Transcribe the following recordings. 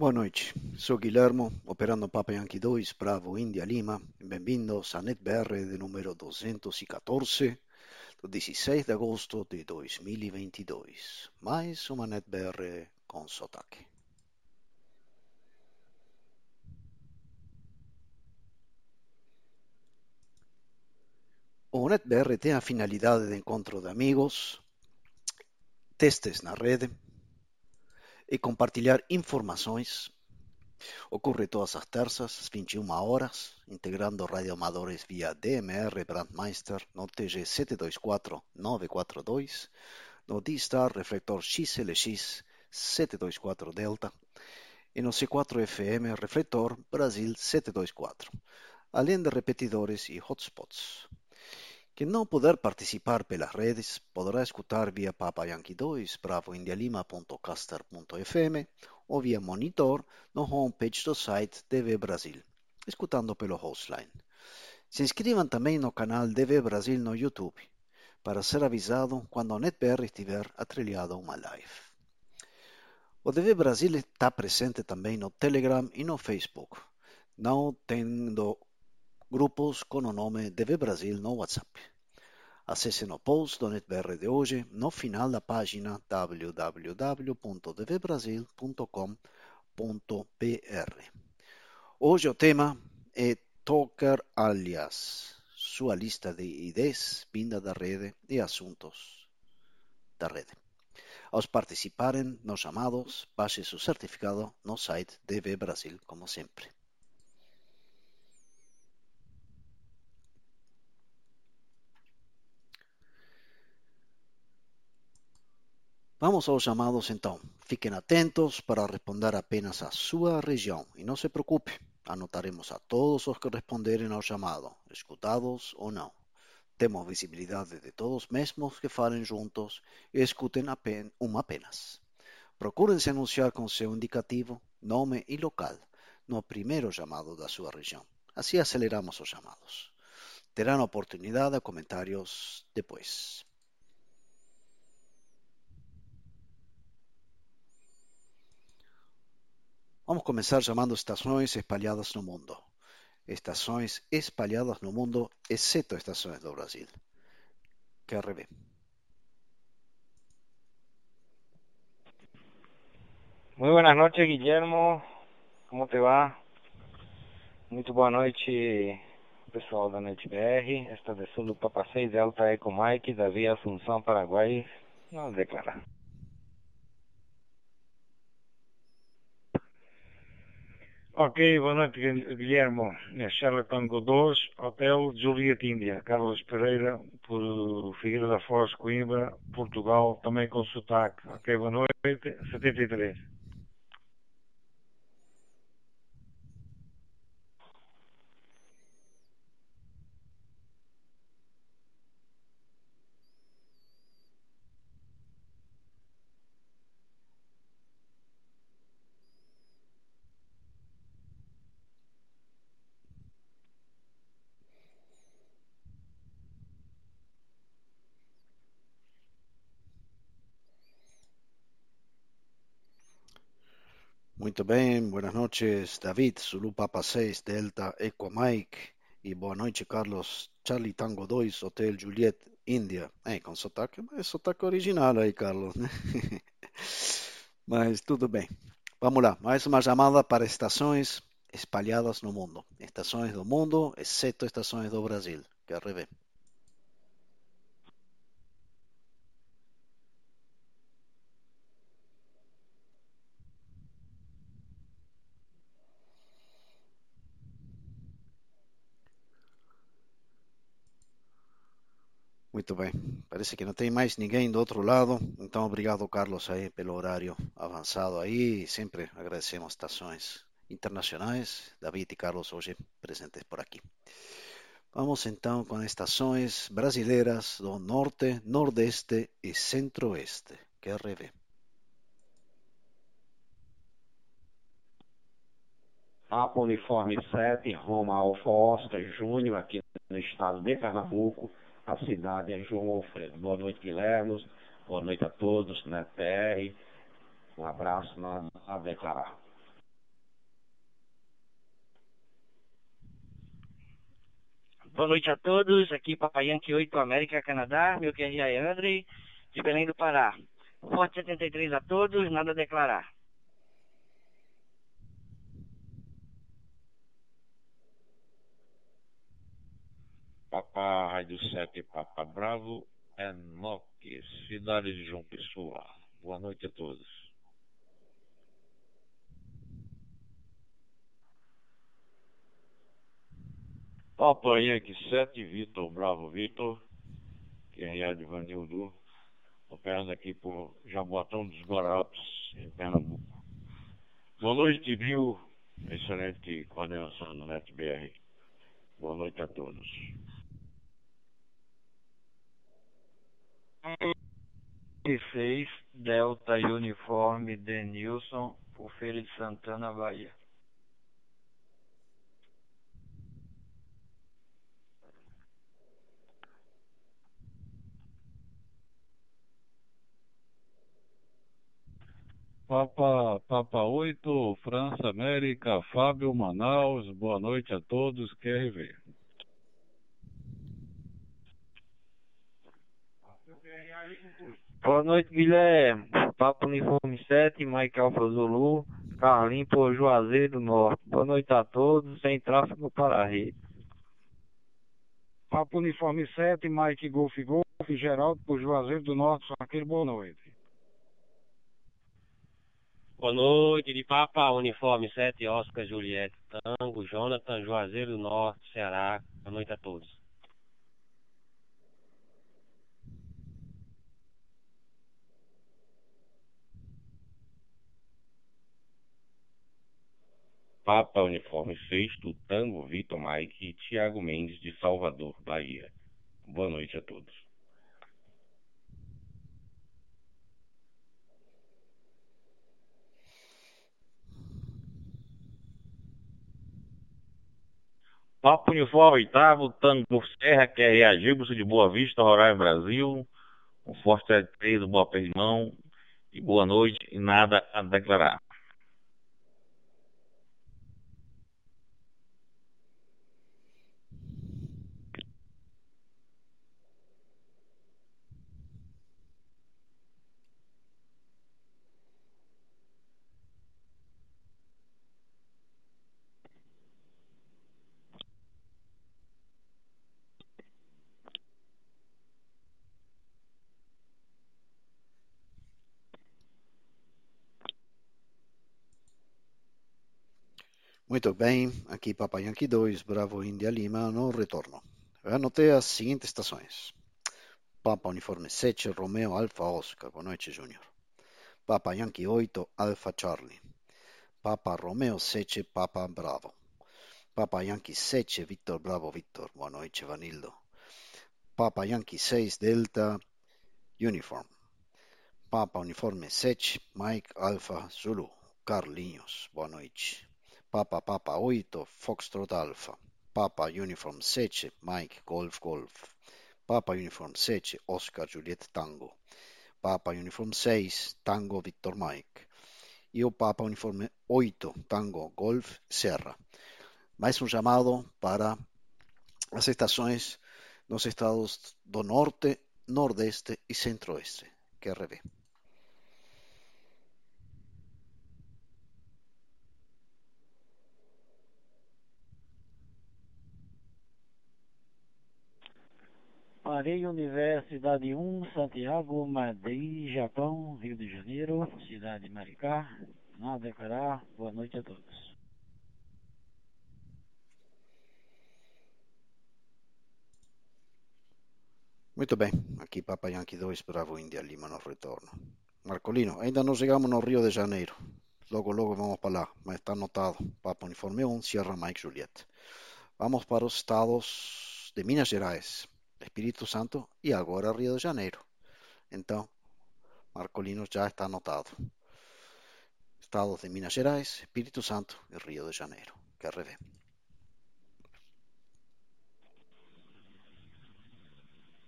Boa noite, sou Guilhermo, operando Papa Yankee 2, Bravo India Lima. Bem-vindos a NetBR de número 214, do 16 de agosto de 2022. Mais uma NetBR com sotaque. O NetBR tem a finalidade de encontro de amigos, testes na rede, e compartilhar informações. Ocorre todas as terças, às 21 horas, integrando radioamadores via DMR Brandmeister no TG 724942, no D-Star Reflector XLX 724 Delta e no C4FM Reflector Brasil 724, além de repetidores e hotspots. Quem não puder participar pelas redes poderá escutar via Papa Yankee 2 bravoindialima.caster.fm ou via monitor no homepage do site DV Brasil, escutando pelo hostline. Se inscrevam também no canal DV Brasil no YouTube para ser avisado quando o NetBR estiver atrilhado a uma live. O DV Brasil está presente também no Telegram e no Facebook, não tendo grupos com o nome DV Brasil no WhatsApp. Acesse no post do NetBR de hoje, no final da página www.dvbrasil.com.br. Hoje o tema é Toker Alias, sua lista de IDs vinda da rede e assuntos da rede. Aos participarem nos chamados, baixe seu certificado no site DV Brasil, como sempre. Vamos aos chamados então. Fiquem atentos para responder apenas a sua região e não se preocupe, anotaremos a todos os que responderem ao chamado, escutados ou não. Temos visibilidade de todos mesmos que falem juntos e escutem uma apenas. Procurem se anunciar com seu indicativo, nome e local no primeiro chamado da sua região. Assim aceleramos os chamados. Terão oportunidade a comentários depois. Vamos começar chamando estações espalhadas no mundo. Estações espalhadas no mundo, exceto estações do Brasil. QRB. Muy buenas noches, Guillermo. Como te va? Muito boa noite, pessoal da NetBR. Esta Sul do Papa 6 Delta Eco Mike, da Via Assunção, Paraguai. Não declarar. Ok, boa noite Guilhermo. É Tango 2, Hotel Juliet Índia. Carlos Pereira, por Figueira da Foz, Coimbra, Portugal, também com sotaque. Ok, boa noite. 73. Muito bem, buenas noches, David, Zulu Papa 6, Delta, Eco Mike, e boa noite, Carlos, Charlie Tango 2, Hotel Juliet, Índia. É, com sotaque, mas sotaque original aí, Carlos, né? mas tudo bem. Vamos lá, mais uma chamada para estações espalhadas no mundo. Estações do mundo, exceto estações do Brasil, que arreve. Muito bem. Parece que não tem mais ninguém do outro lado. Então, obrigado, Carlos, aí pelo horário avançado aí. Sempre agradecemos estações internacionais. David e Carlos hoje presentes por aqui. Vamos então com estações brasileiras do Norte, Nordeste e Centro-Oeste. QRV. Papa Uniforme 7, Roma Alfa Oscar Júnior, aqui no estado de Pernambuco a cidade é João Alfredo. Boa noite, Guilherme. Boa noite a todos, né, TR. Um abraço na, na declarar. Boa noite a todos, aqui Papaiante 8 América, Canadá, meu querido é André, de Belém do Pará. Forte 73 a todos, nada a declarar. Papa Rádio 7, Papa Bravo, Enoque, cidade de João Pessoa. Boa noite a todos. Papa Yankee 7, Vitor Bravo Vitor, que é de Vanildo, operando aqui por Jaboatão dos Guarapes, em Pernambuco. Boa noite, viu? Excelente coordenação do NetBR. Boa noite a todos. Seis Delta Uniforme Denilson, por Feira de Santana, Bahia. Papa, Papa 8, França, América, Fábio, Manaus, boa noite a todos, QRV. Boa noite, Guilherme. Papa Uniforme 7, Mike Alfa Zulu, Carlinho por Juazeiro do Norte. Boa noite a todos, sem tráfego para a rede. Papa Uniforme 7, Mike Golf Golf, Geraldo por Juazeiro do Norte, só aquele boa noite. Boa noite, de Papa Uniforme 7, Oscar Juliette Tango, Jonathan, Juazeiro do Norte, Ceará. Boa noite a todos. Papa Uniforme 6, Tango, Vitor Mike e Tiago Mendes de Salvador, Bahia. Boa noite a todos. Papo Uniforme oitavo, Tango Serra, que é de Boa Vista, Roraima, Brasil. Um forte 3 do Boa Perdimão. E boa noite e nada a declarar. Muito bem, aqui Papa Yankee 2, Bravo India Lima, no retorno. Eu anotei as seguintes estações. Papa Uniforme 7, Romeo Alfa Oscar, boa noite Júnior. Papa Yankee 8, Alfa Charlie. Papa Romeo 7, Papa Bravo. Papa Yankee 7, Victor Bravo Victor, boa noite Vanildo. Papa Yankee 6, Delta Uniform. Papa Uniforme 7, Mike Alfa Zulu, Carlinhos, boa noite. Papa Papa 8, Foxtrot Alpha. Papa Uniform 7, Mike Golf Golf. Papa Uniform 7, Oscar Juliet Tango. Papa Uniform 6, Tango Victor Mike. E o Papa Uniforme 8, Tango Golf Serra. Mais um chamado para as estações nos estados do Norte, Nordeste e Centro-Oeste. QRB. Areia Universidade 1, Santiago, Madrid, Japão, Rio de Janeiro, cidade de Maricá. Não a declarar. Boa noite a todos. Muito bem, aqui Papa Yankee 2, Bravo India Lima no retorno. Marcolino, ainda não chegamos no Rio de Janeiro. Logo, logo vamos para lá, mas está anotado. Papa Uniforme 1, Sierra Mike Juliet. Vamos para os estados de Minas Gerais. Espírito Santo e agora Rio de Janeiro. Então, Marcolino já está anotado. Estados de Minas Gerais, Espírito Santo e Rio de Janeiro. Quer rever?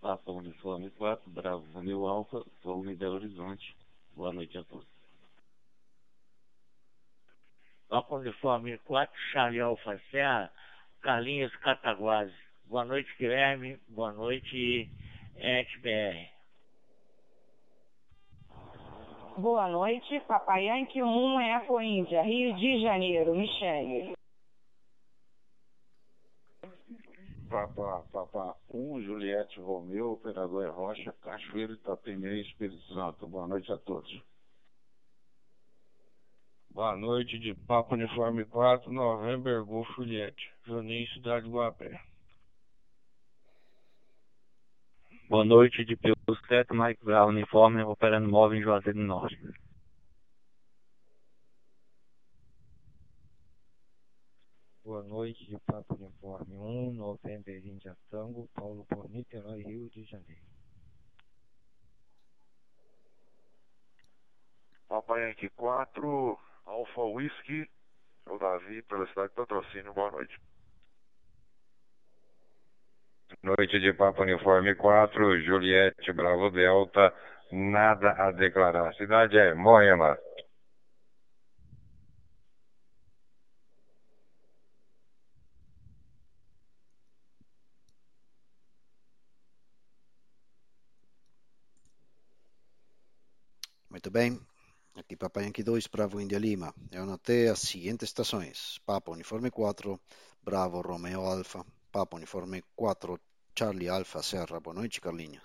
Papa Uniforme 4, Bravo Romeu Alfa, Volume Belo Horizonte. Boa noite a todos. Papa Uniforme 4, Charlie Alfa Serra, Carlinhos Cataguases. Boa noite, Guilherme. Boa noite, SBR. Boa noite, Papai Yankee 1 Eco Índia, Rio de Janeiro, Michele. Papa, Papa 1, Juliette Romeu, Operador Rocha, Cachoeiro Itapemirim, Espírito Santo. Boa noite a todos. Boa noite de Papo Uniforme 4, November Golf Juliette, Juninho, Cidade Guapé. Boa noite de Pius 7, Mike Brown, uniforme, operando móvel em Juazeiro do Norte. Boa noite de Papo Uniforme 1, November Índia Tango, Paulo por Niterói, Rio de Janeiro. Papai Yankee 4, Alfa Whisky, é o Davi, pela cidade de Patrocínio, boa noite. Noite de Papo Uniforme 4, Juliette Bravo Delta, nada a declarar. Cidade é Moema. Muito bem. Aqui Papai Yankee 2, Bravo India Lima. Eu anotei as seguintes estações. Papa Uniforme 4, Bravo Romeo Alfa. Papa Uniforme 4, Charlie Alfa Serra. Boa noite, Carlinhos.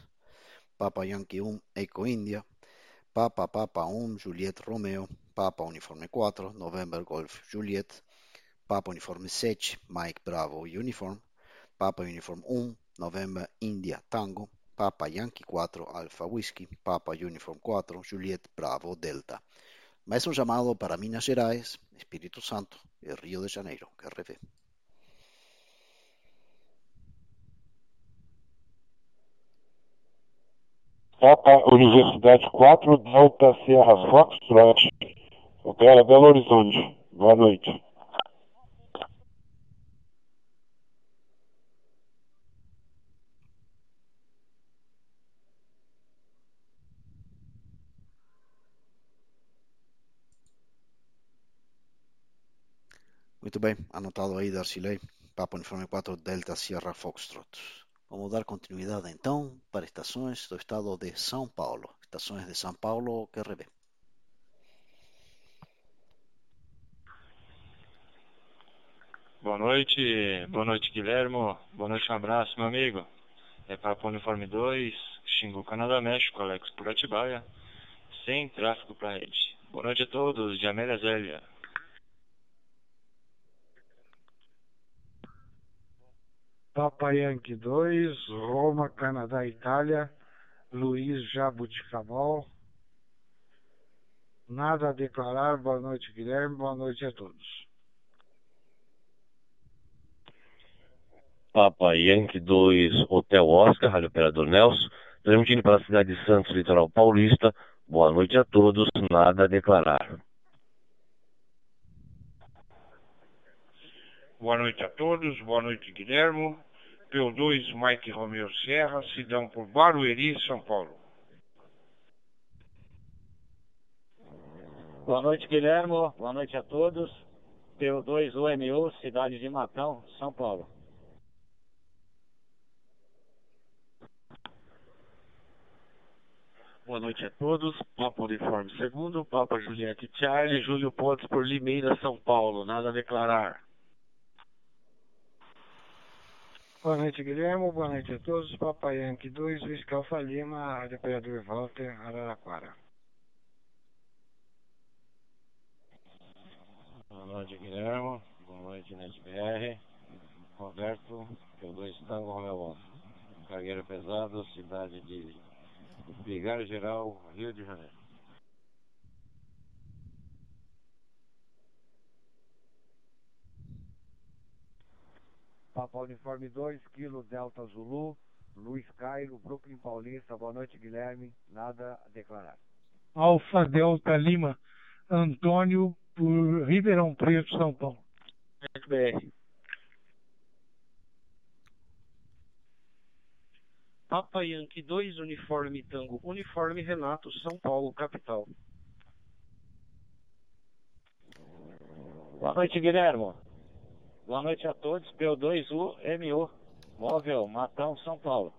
Papa Yankee 1, Eco India. Papa Papa 1, Juliet Romeo. Papa Uniforme 4, November Golf Juliet. Papa Uniforme 7, Mike Bravo Uniform. Papa Uniform 1, November India Tango. Papa Yankee 4, Alfa Whisky, Papa Uniform 4, Juliet Bravo Delta. Mais um chamado para Minas Gerais, Espírito Santo e Rio de Janeiro, QRV. Papa Universidade 4, Delta Sierra Foxtrot, opera Belo Horizonte. Boa noite. Muito bem, anotado aí, Darcilei. Papa Uniforme 4, Delta Sierra Foxtrot. Vamos dar continuidade então para estações do estado de São Paulo. Estações de São Paulo, QRB. Boa noite, boa noite Guilhermo, boa noite, um abraço meu amigo. É Papo Uniforme 2, Xingu, Canadá, México, Alex por Atibaia, sem tráfego para rede. Boa noite a todos, de Amélia Zélia. Papa Yankee 2, Roma, Canadá, Itália, Luiz Jabuticabal. Nada a declarar. Boa noite, Guilherme. Boa noite a todos. Papa Yankee 2, Hotel Oscar, Rádio Operador Nelson, transmitindo para a cidade de Santos, litoral paulista. Boa noite a todos, nada a declarar. Boa noite a todos, boa noite Guilhermo. P2 Mike Romeu Serra, Sidão por Barueri, São Paulo. Boa noite, Guilhermo. Boa noite a todos. P2 UMU, cidade de Matão, São Paulo. Boa noite a todos. Papa Uniforme segundo, Papa Juliette Charlie, Júlio Pontes por Limeira, São Paulo. Nada a declarar. Boa noite, Guilherme. Boa noite a todos. Papai Yankee 2, Whisky Alfa Lima, Rádio Operador Walter, Araraquara. Boa noite, Guilherme. Boa noite, NetBR. Roberto, eu dou Tango Romeu Cargueiro Pesado, cidade de Vigário Geral, Rio de Janeiro. Papa Uniforme 2, Kilo Delta Zulu, Luiz Cairo, Brooklyn Paulista. Boa noite, Guilherme. Nada a declarar. Alfa Delta Lima, Antônio por Ribeirão Preto, São Paulo. BR. Papa Yankee 2, Uniforme Tango, Uniforme Renato, São Paulo, capital. Boa noite, Guilherme. Boa noite a todos. P2U MU, Móvel, Matão, São Paulo.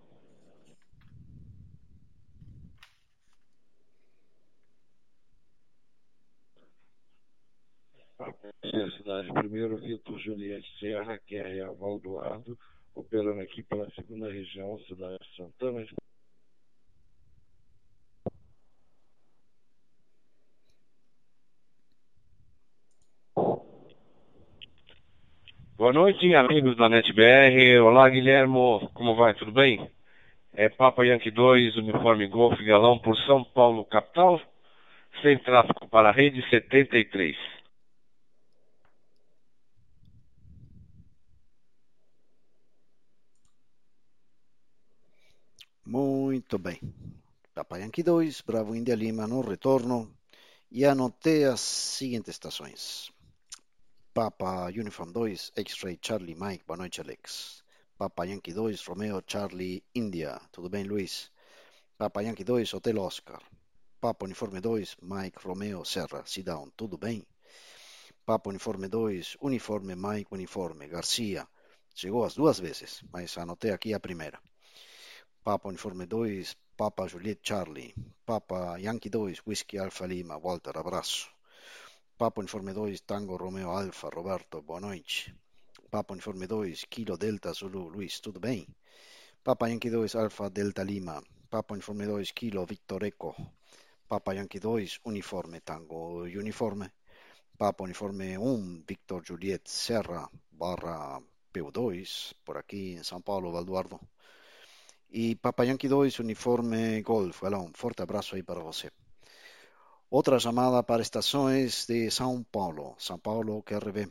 Cidade primeiro, Vitor Juliette Serra, que é Valdoado, operando aqui pela segunda região, cidade de Santana. Boa noite, amigos da NetBR. Olá, Guilhermo. Como vai? Tudo bem? É Papa Yankee 2, uniforme Golf Galão por São Paulo, capital. Sem tráfego para a rede 73. Muito bem. Papa Yankee 2, Bravo India Lima no retorno. E anotei as seguintes estações. Papa Uniform 2, X-Ray Charlie Mike, boa noite Alex. Papa Yankee 2, Romeo Charlie India, tudo bem Luiz? Papa Yankee 2, Hotel Oscar. Papa Uniforme 2, Mike Romeo Serra, Sidão, tudo bem? Papa Uniforme 2, Uniforme Mike Uniforme, Garcia. Chegou as duas vezes, mas anotei aqui a primeira. Papa Uniforme 2, Papa Juliet Charlie. Papa Yankee 2, Whisky Alfa Lima, Walter, abraço. Papa Uniforme 2, Tango Romeo Alfa, Roberto, boa noite. Papa Uniforme 2, Kilo Delta Zulu, Luiz, tudo bem? Papa Yankee 2, Alfa Delta Lima. Papa Uniforme 2, Kilo Victor Eco. Papa Yankee 2, Uniforme Tango Uniforme. Papa Uniforme 1, Victor Juliet Serra, barra PU2, por aqui em São Paulo, Valduardo. E Papa Yankee 2, Uniforme Golf, galão, forte abraço aí para você. Outra chamada para estações de São Paulo. São Paulo, QRV.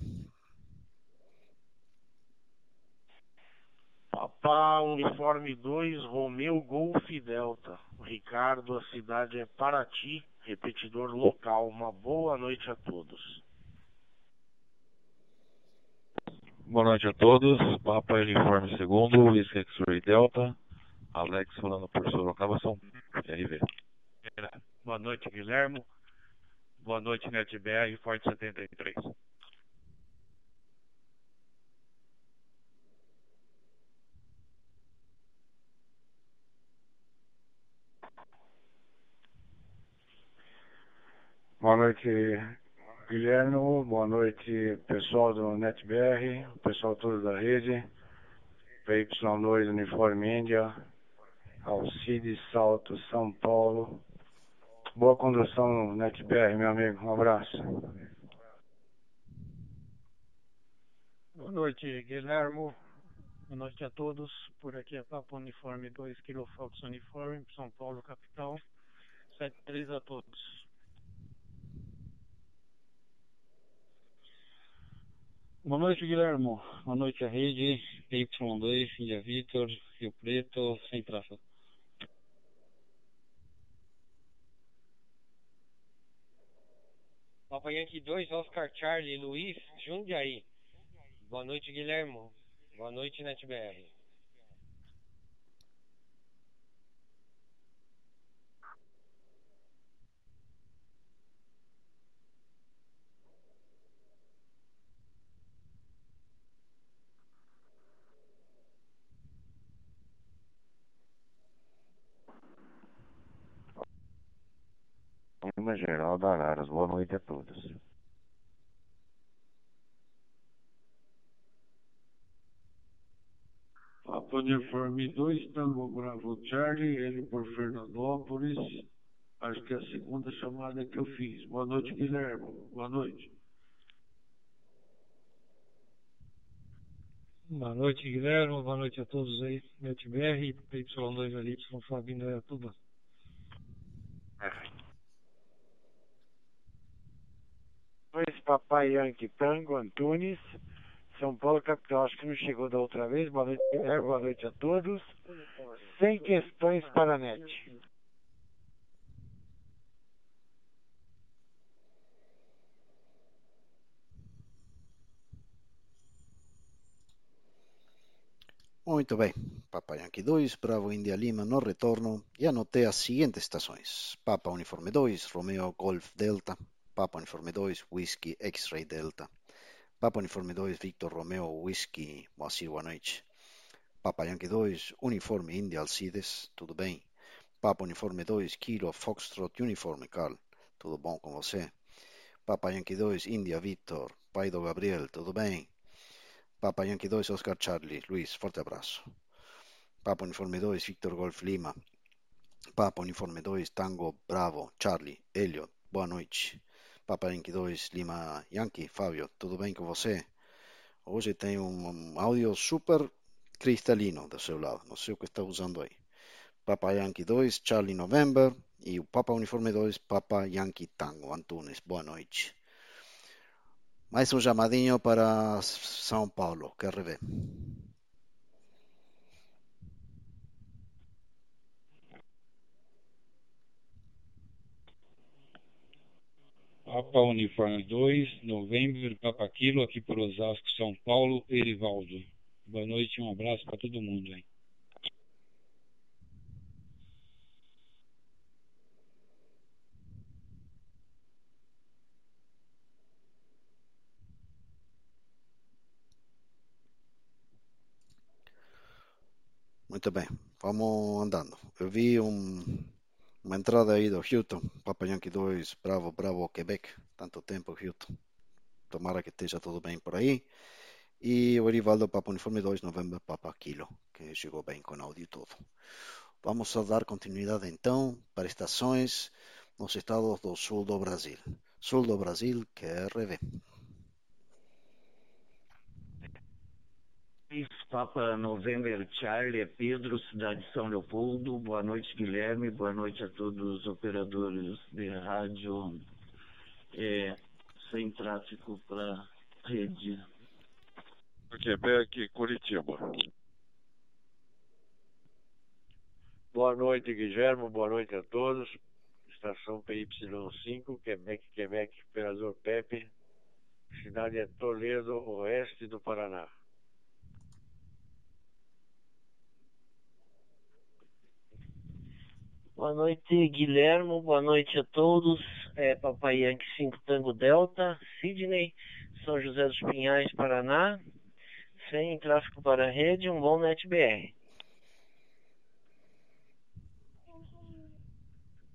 Papa Uniforme 2, Romeu Golf Delta. Ricardo, a cidade é Paraty, repetidor local. Uma boa noite a todos. Boa noite a todos. Papa Uniforme 2, Whisky X-Ray Delta. Alex falando por Sorocaba, São RV. Boa noite, Guilhermo. Boa noite, NetBR, Forte 73. Boa noite, Guilherme. Boa noite, pessoal do NetBR, pessoal todo da rede. PY2 Uniforme Índia, Alcides Salto, São Paulo. Boa condução NetBR, meu amigo. Um abraço. Boa noite, Guilhermo. Boa noite a todos. Por aqui é Papo Uniforme 2 Kilo Fox Uniforme, São Paulo, capital. 73 a todos. Boa noite, Guilhermo. Boa noite, a rede. Y2, Ilha Vitor, Rio Preto, sem tráfego. Papa Yankee 2, Oscar Charlie, Luiz, Jundiaí. Boa noite, Guilhermo. Boa noite, NetBR. Da Araras. Boa noite a todos. Papa Uniforme 2, Tango Bravo Charlie, ele por Fernandópolis. Acho que é a segunda chamada que eu fiz. Boa noite, Guilherme. Boa noite. Boa noite, Guilherme. Boa noite a todos aí. NetBR, PY2 ali, São Fabinho, é tudo. Dois Papai Yankee Tango Antunes, São Paulo capital. Acho que não chegou da outra vez. Boa noite, Guilherme. boa noite a todos. Sem questões para a net. Muito bem. Papa Yankee 2, Bravo India Lima no retorno. E anotei as seguintes estações. Papa Uniforme 2, Romeo Golf Delta. Papa Uniforme 2, Whisky X-Ray Delta. Papa Uniforme 2, Victor Romeo Whisky, Moacir, boa noite. Papa Yankee 2, Uniforme India Alcides, tudo bem? Papa Uniforme 2, Kilo Foxtrot Uniforme Carl, tudo bom com você? Papa Yankee 2, India Victor, Paido Gabriel, tudo bem? Papa Yankee 2, Oscar Charlie, Luiz, forte abraço. Papa Uniforme 2, Victor Golf Lima. Papa Uniforme 2, Tango Bravo, Charlie, Elliot, boa noite. Papa Yankee 2, Lima Yankee, Fábio, tudo bem com você? Hoje tem um áudio super cristalino do seu lado, não sei o que está usando aí. Papa Yankee 2, Charlie November e o Papa Uniforme 2, Papa Yankee Tango, Antunes, boa noite. Mais um chamadinho para São Paulo, quer ver? Papa Uniforme 2, novembro, Papa Quilo, aqui por Osasco, São Paulo, Erivaldo. Boa noite, um abraço para todo mundo aí. Muito bem, vamos andando. Eu vi um, uma entrada aí do Hilton, Papa Yankee 2, Bravo, Bravo, Quebec. Tanto tempo, Hilton. Tomara que esteja tudo bem por aí. E o Erivaldo Papa Uniforme 2, Novembro, Papa Kilo, que chegou bem com áudio tudo. Vamos a dar continuidade então para estações nos estados do sul do Brasil. Sul do Brasil, QRV. Papa November Charlie, Pedro, cidade de São Leopoldo. Boa noite, Guilherme. Boa noite a todos os operadores de rádio é, sem tráfego para rede. Quebec, Curitiba. Boa noite, Guilherme. Boa noite a todos. Estação PY5, Quebec, Quebec, Operador Pepe. Cidade é Toledo, oeste do Paraná. Boa noite, Guilherme. Boa noite a todos. É Papai Yankee 5 Tango Delta, Sydney, São José dos Pinhais, Paraná. Sem tráfego para a rede, um bom NetBR.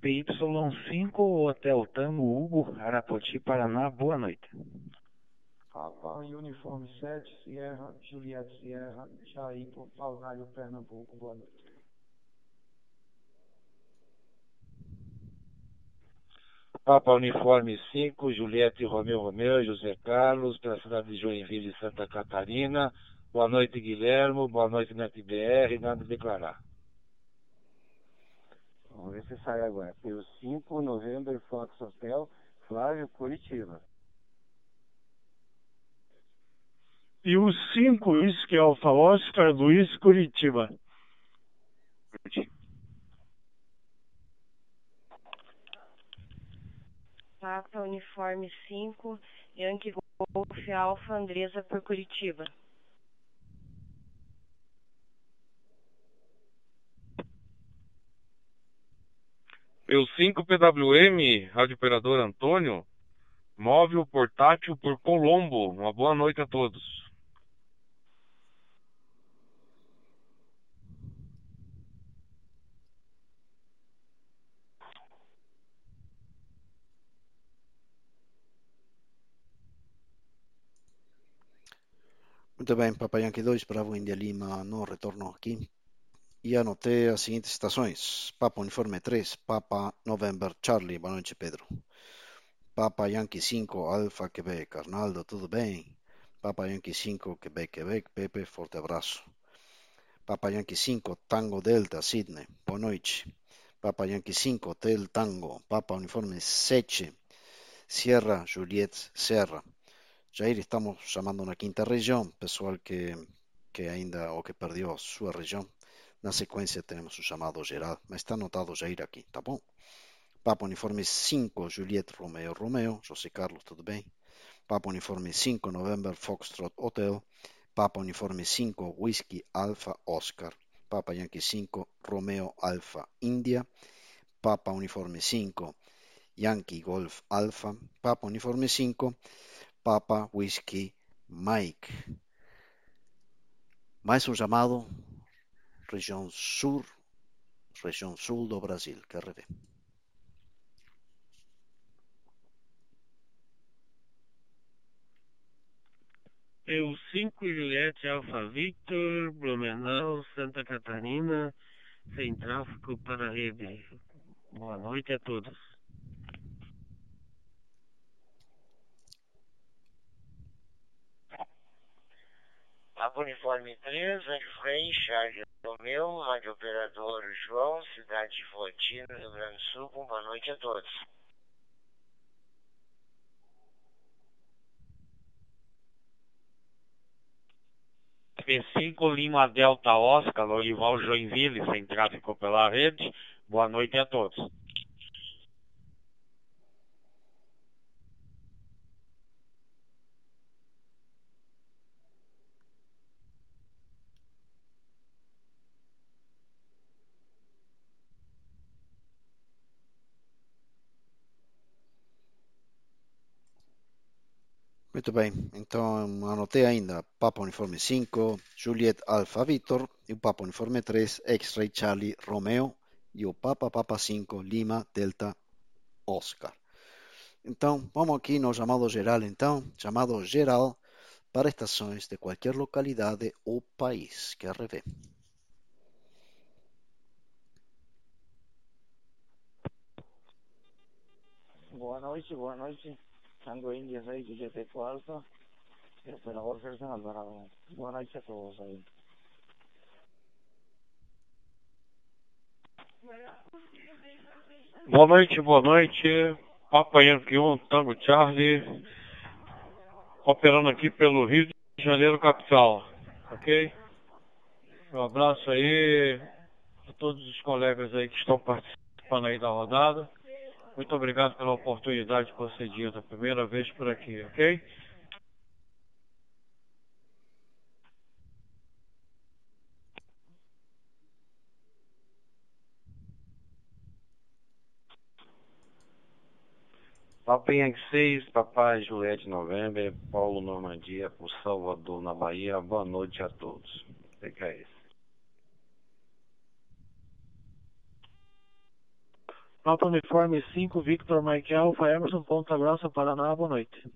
PY5 Hotel Tango Hugo, Arapoti, Paraná. Boa noite. Papa Uniforme 7, Sierra, Juliette Sierra, Jaipo, Palgalho, Pernambuco. Boa noite. Papa Uniforme 5, Juliette Romeu Romeu, José Carlos, pela cidade de Joinville, Santa Catarina. Boa noite, Guilhermo. Boa noite, NetBR. Nada a declarar. Vamos ver se sai agora. Pelo 5, November, Fox Hotel, Flávio, Curitiba. E o 5, isso que é Alfa Oscar, Luiz, Curitiba. Papa Uniforme 5, Yankee Golf Alfa Andresa por Curitiba. Pelo 5 PWM, Rádio Operador Antônio, móvel portátil por Colombo. Uma boa noite a todos. Bem, Papa Yankee 2, Bravo India Lima, no retorno aqui. E anotei as seguintes estações. Papa Uniforme 3, Papa November Charlie, boa noite Pedro. Papa Yankee 5, Alfa Quebec, Arnaldo, tudo bem? Papa Yankee 5, Quebec, Quebec, Pepe, forte abraço. Papa Yankee 5, Tango Delta, Sydney, boa noite. Papa Yankee 5, Hotel Tango, Papa Uniforme 7, Sierra Juliette Serra. Jair, estamos chamando na quinta região, pessoal que, que ainda ou que perdeu sua região. Na sequência temos o chamado geral, mas está anotado Jair aqui, tá bom? Papa Uniforme 5, Juliette Romeo Romeo, José Carlos, tudo bem? Papa Uniforme 5, November Foxtrot Hotel. Papa Uniforme 5, Whisky Alpha Oscar. Papa Yankee 5, Romeo Alpha India. Papa Uniforme 5, Yankee Golf Alpha. Papa Uniforme 5, Papa Whisky Mike. Mais um chamado região sul, região sul do Brasil, QRV. Eu 5 Juliette Alfa Victor, Blumenau, Santa Catarina, sem tráfego para a rede. Boa noite a todos. Papa Uniforme 3, Frei, Charles Romeu, Rádio Operador João, Cidade de Flotina, Rio Grande do Sul, boa noite a todos. P5 Lima Delta Oscar, Lorival Joinville, sem tráfego pela rede. Boa noite a todos. Muito bem, então anotei ainda Papa Uniforme 5, Juliet Alpha Victor, e o Papa Uniforme 3, X-Ray Charlie Romeo, e o Papa Papa 5, Lima Delta Oscar. Então, vamos aqui no chamado geral, então, chamado geral para estações de qualquer localidade ou país, que RV. Boa noite, boa noite. Tango India 6, GT Alfa. El operador Gerson Alvarado. Boa noite a todos aí. Boa noite, boa noite. Papa Yankee 1, Tango Charlie. Operando aqui pelo Rio de Janeiro, capital. Ok? Um abraço aí a todos os colegas aí que estão participando aí da rodada. Muito obrigado pela oportunidade concedida, primeira vez por aqui, ok? Yankee 6, Papai Juliette November, Paulo Normandia, por Salvador, na Bahia. Boa noite a todos. PKS. Papa Uniforme 5, Victor Mike Alfa, Emerson, Ponta Grossa, Paraná, boa noite.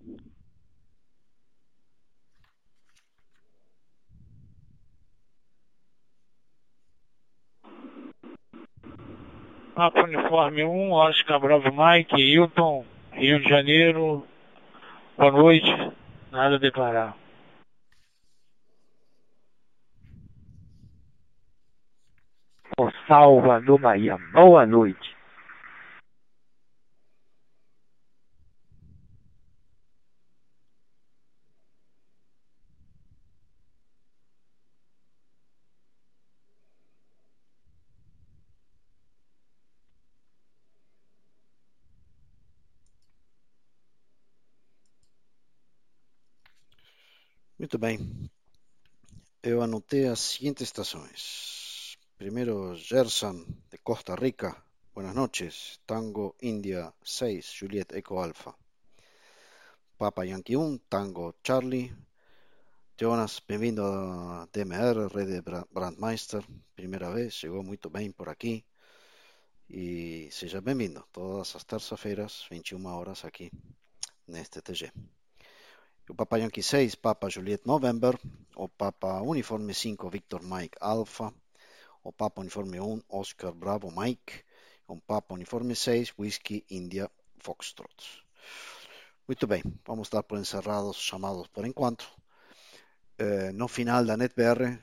Papa Uniforme 1, Oscar Bravo Mike, Hilton, Rio de Janeiro. Boa noite. Nada a declarar. Por Salvador, Bahia. Boa noite. Muito bem. Eu anotei as seguintes estações. Primeiro, Gerson, de Costa Rica. Buenas noches. Tango India 6, Juliet Eco Alfa. Papa Yankee 1, Tango Charlie. Jonas, bem-vindo a DMR, Rede Brandmeister. Primeira vez, chegou muito bem por aqui. E seja bem-vindo. Todas as terças-feiras, 21 horas aqui neste TG. O Papa Yankee 6, Papa Juliet November, o Papa Uniforme 5, Victor Mike Alpha, o Papa Uniforme 1, Oscar Bravo Mike, o Papa Uniforme 6, Whisky India Foxtrot. Muito bem, vamos dar por encerrados os chamados por enquanto. Eh, no final da NetBR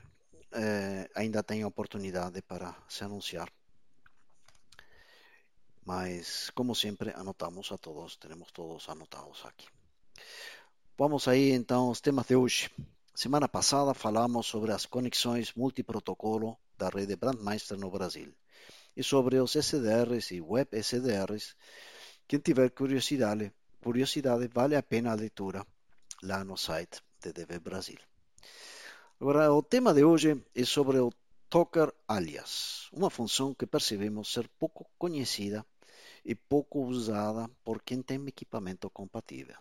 eh, ainda tem oportunidade para se anunciar. Mas, como sempre, anotamos a todos, temos todos anotados aqui. Vamos aí então aos temas de hoje. Semana passada falamos sobre as conexões multiprotocolo da rede Brandmeister no Brasil e sobre os SDRs e web SDRs. Quem tiver curiosidade, curiosidade vale a pena a leitura lá no site de DV Brasil. Agora, o tema de hoje é sobre o Toker Alias, uma função que percebemos ser pouco conhecida e pouco usada por quem tem equipamento compatível.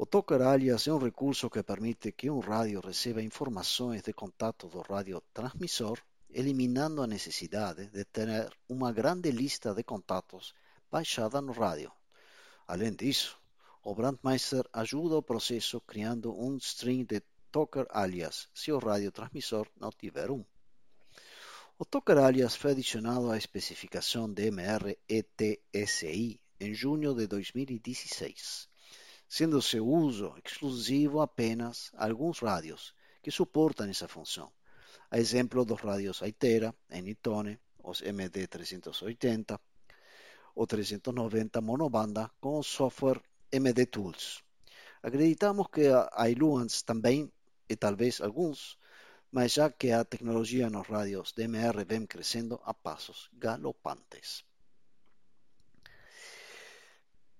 O tocar alias é um recurso que permite que um rádio receba informações de contato do radiotransmissor, eliminando a necessidade de ter uma grande lista de contatos baixada no rádio. Além disso, o Brandmeister ajuda o processo criando um string de tocar alias se o radiotransmissor não tiver um. O tocar alias foi adicionado à especificação DMR ETSI em junho de 2016, sendo seu uso exclusivo apenas alguns rádios que suportam essa função, a exemplo dos rádios Aitera, Enitone, os MD380 ou 390 monobanda com o software MD Tools. Acreditamos que a Iluans também, e talvez alguns, mas já que a tecnologia nos rádios DMR vem crescendo a passos galopantes.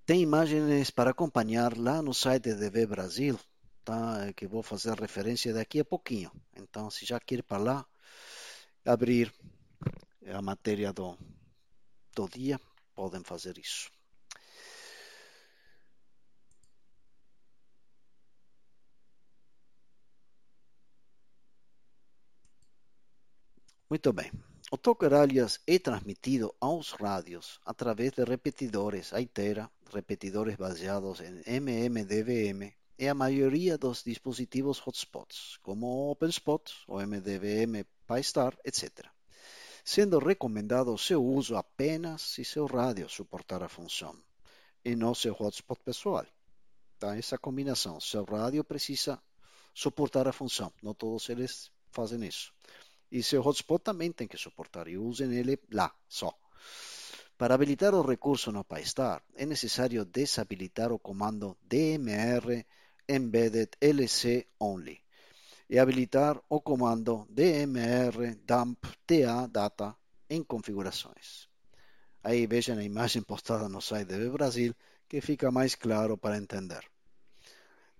Tem imagens para acompanhar lá no site de V Brasil, tá? que vou fazer referência daqui a pouquinho. Então, se já quer para lá, abrir a matéria do, do dia, podem fazer isso. Muito bem. O tocar alias é transmitido aos rádios através de repetidores Aitera, repetidores baseados em MMDVM e a maioria dos dispositivos hotspots, como OpenSpot, o MDVM PyStar, etc. Sendo recomendado seu uso apenas se seu rádio suportar a função, e não seu hotspot pessoal. Tá? Essa combinação, seu rádio precisa suportar a função, não todos eles fazem isso. E seu hotspot também tem que suportar e usem ele lá, só. Para habilitar o recurso no PyStar, é necessário desabilitar o comando DMR Embedded LC Only e habilitar o comando DMR Dump TA Data em configurações. Aí vejam a imagem postada no site de Brasil que fica mais claro para entender.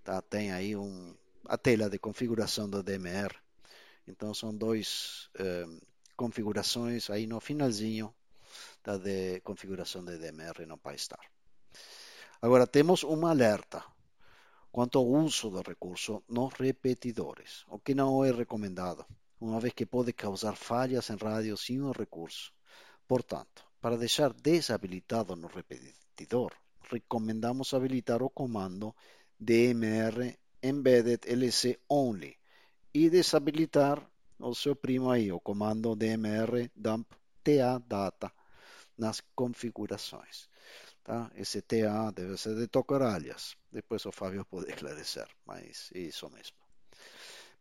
Tá, tem aí um, a tela de configuração do DMR então são duas eh, configurações aí no finalzinho da de configuração de DMR no PyStar. Agora temos um alerta quanto ao uso do recurso nos repetidores, o que não é recomendado, uma vez que pode causar falhas em rádio sem o recurso. Portanto, para deixar desabilitado no repetidor, recomendamos habilitar o comando DMR Embedded LC Only e desabilitar o seu primo aí, o comando dmr dump ta data nas configurações. Tá? Esse TA deve ser de tocar alias. Depois o Fábio pode esclarecer, mas é isso mesmo.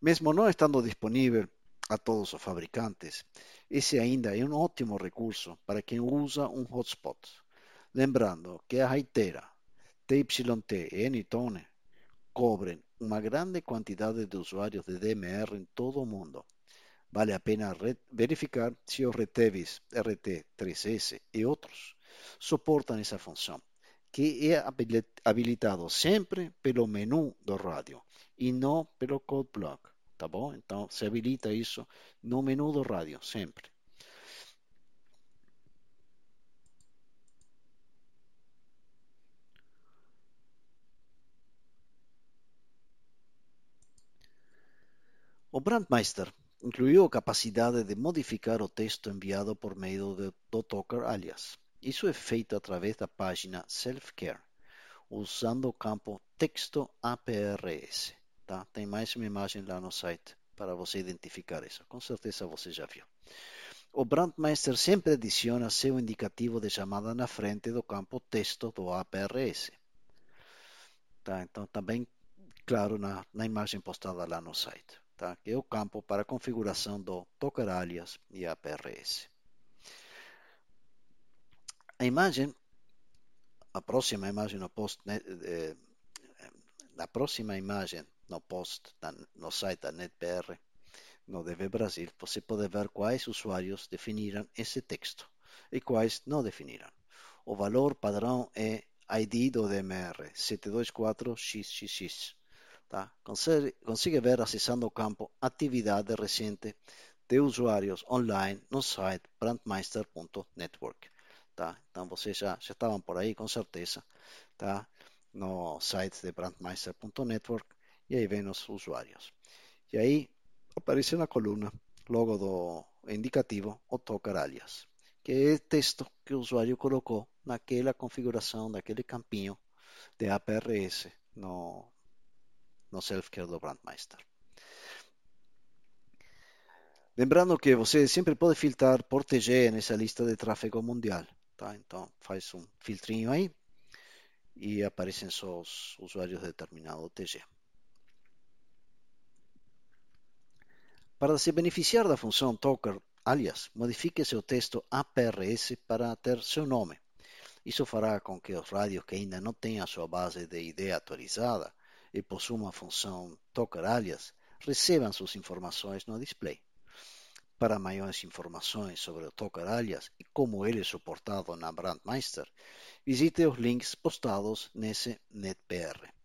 Mesmo não estando disponível a todos os fabricantes, esse ainda é um ótimo recurso para quem usa um hotspot. Lembrando que a Reitera, TYT e Anytone cobrem uma grande quantidade de usuários de DMR em todo o mundo. Vale a pena verificar se os RTVs RT3S e outros suportam essa função, que é habilitado sempre pelo menu do rádio e não pelo code block, tá bom? Então se habilita isso no menu do rádio sempre. O Brandmeister incluiu a capacidade de modificar o texto enviado por meio do Toker alias. Isso é feito através da página Self-Care, usando o campo texto APRS. Tá? Tem mais uma imagem lá no site para você identificar isso. Com certeza você já viu. O Brandmeister sempre adiciona seu indicativo de chamada na frente do campo texto do APRS. Tá? Então, também claro na, na imagem postada lá no site tá? que é o campo para configuração do Toker Alias e APRS. A imagem, a próxima imagem no post, né, eh, a próxima imagem no post no site da NetBR, no DV Brasil, você pode ver quais usuários definiram esse texto e quais não definiram. O valor padrão é ID do DMR 724XXX Tá? Consigue, consigue ver acessando o campo Atividade recente de usuários online no site brandmeister.network. Tá? Então vocês já, já estavam por aí com certeza. Tá? no site de brandmeister.network e aí vem os usuários. E aí aparece na coluna, logo do indicativo, o tocar alias, que é texto que o usuário colocou naquela configuração, daquele campinho de APRS no, no self-care do Brandmeister. Lembrando que você sempre pode filtrar por TG nessa lista de tráfego mundial. Tá? Então faz um filtrinho aí e aparecem só os usuários de determinado TG. Para se beneficiar da função Toker alias, modifique seu texto APRS para ter seu nome. Isso fará com que os rádios que ainda não a sua base de ID atualizada e possuam a função Toker alias recebam suas informações no display. Para maiores informações sobre o Toker alias e como ele é suportado na Brandmeister, visite os links postados nesse NetBR.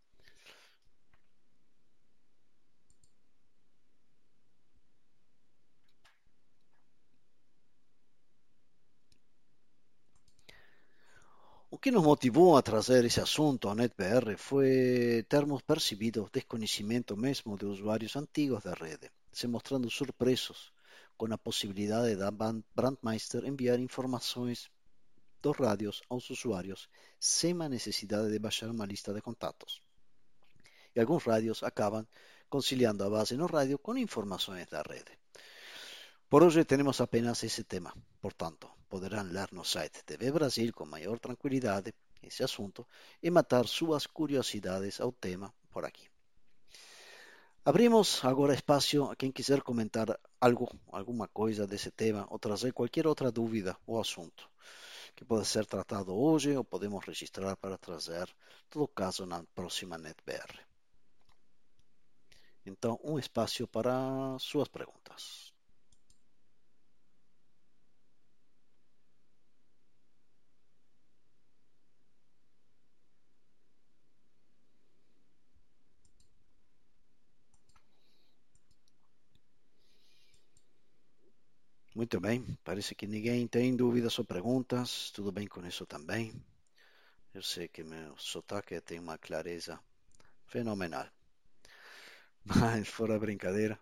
O que nos motivou a trazer esse assunto ao NetBR foi termos percebido desconhecimento mesmo de usuários antigos da rede, se mostrando surpresos com a possibilidade da Brandmeister enviar informações dos rádios aos usuários sem a necessidade de baixar uma lista de contatos. E alguns rádios acabam conciliando a base no rádio com informações da rede. Por hoje temos apenas esse tema, portanto, poderão ler no site TV Brasil com maior tranquilidade esse assunto e matar suas curiosidades ao tema por aqui. Abrimos agora espaço a quem quiser comentar algo, alguma coisa desse tema ou trazer qualquer outra dúvida ou assunto que pode ser tratado hoje ou podemos registrar para trazer todo caso na próxima NetBR. Então, um espaço para suas perguntas. Muito bem, parece que ninguém tem dúvidas ou perguntas. Tudo bem com isso também. Eu sei que meu sotaque tem uma clareza fenomenal. Mas fora brincadeira,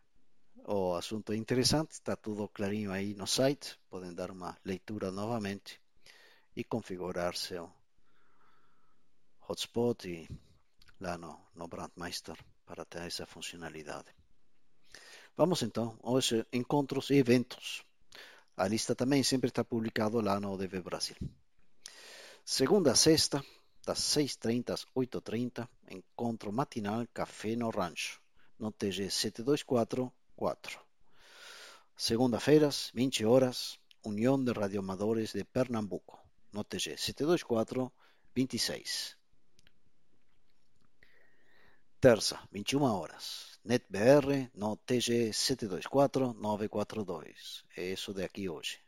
o assunto é interessante, está tudo clarinho aí no site. Podem dar uma leitura novamente e configurar seu hotspot e lá no, no Brandmeister para ter essa funcionalidade. Vamos então aos encontros e eventos a lista também sempre está publicado lá no DV Brasil. Segunda a sexta, das 6h30 às 8h30, encontro matinal Café no Rancho, no TG 7244. Segunda-feiras, 20 horas, União de Radioamadores de Pernambuco, no TG 724-26. Terça, 21 horas, NetBR no TG 724942. É isso de aqui hoje.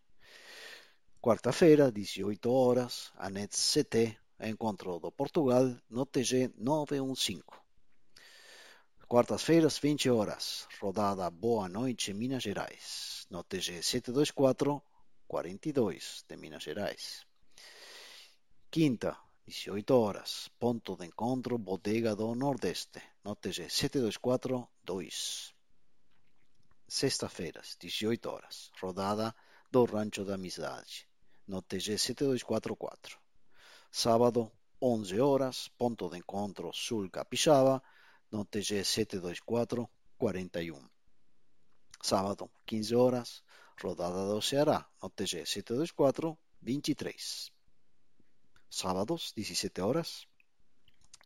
Quarta-feira, 18 horas, a NET CT, Encontro do Portugal, no TG 915. Quartas-feiras, 20 horas, rodada Boa Noite Minas Gerais, no TG 724 42 de Minas Gerais. Quinta, 18 horas, ponto de encontro Bodega do Nordeste, no TG 724-2. Sexta-feiras, 18 horas, rodada do Rancho da Amizade, no TG 7244. Sábado, 11 horas, ponto de encontro Sul Capixaba, no TG 724-41. Sábado, 15 horas, rodada do Ceará, no TG 724-23 sábados, 17 horas,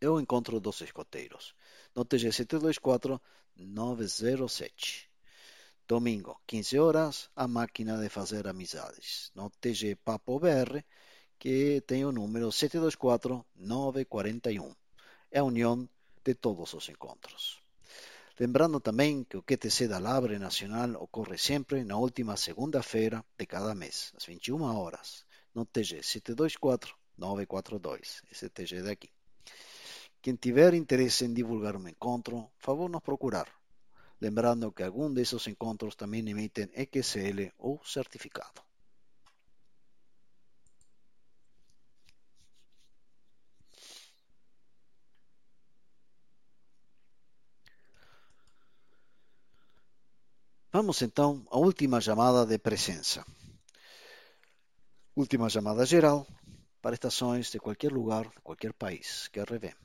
é o encontro dos escoteiros, no TG 724-907. Domingo, 15 horas, a máquina de fazer amizades, no TG Papo BR, que tem o número 724-941. É a união de todos os encontros. Lembrando também que o QTC da Labre Nacional ocorre sempre na última segunda-feira de cada mês, às 21 horas, no TG 724 942, esse TG daqui. Quem tiver interesse em divulgar um encontro, favor nos procurar. Lembrando que algum desses encontros também emitem EQCL ou certificado. Vamos então à última chamada de presença. Última chamada geral para estações de qualquer lugar, de qualquer país que a.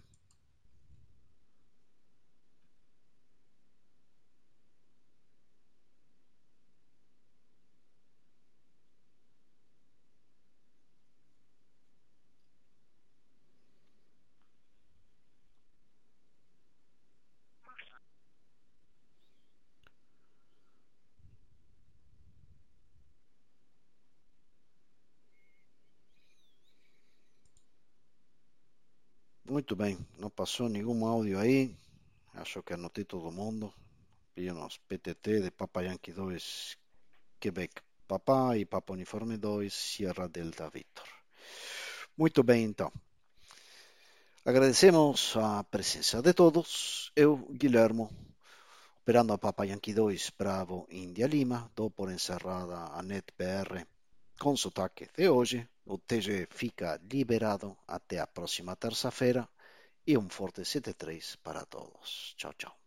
Muito bem, não passou nenhum áudio aí. Acho que anotei todo mundo. Pedimos PTT de Papa Yankee 2 Quebec Papá e Papa Uniforme 2 Sierra Delta Victor. Muito bem, então. Agradecemos a presença de todos. Eu, Guilhermo, operando a Papa Yankee 2 Bravo India Lima, dou por encerrada a NetBR com sotaque de hoje. O TG fica liberado até a próxima terça-feira e um forte 73 para todos. Tchau, tchau.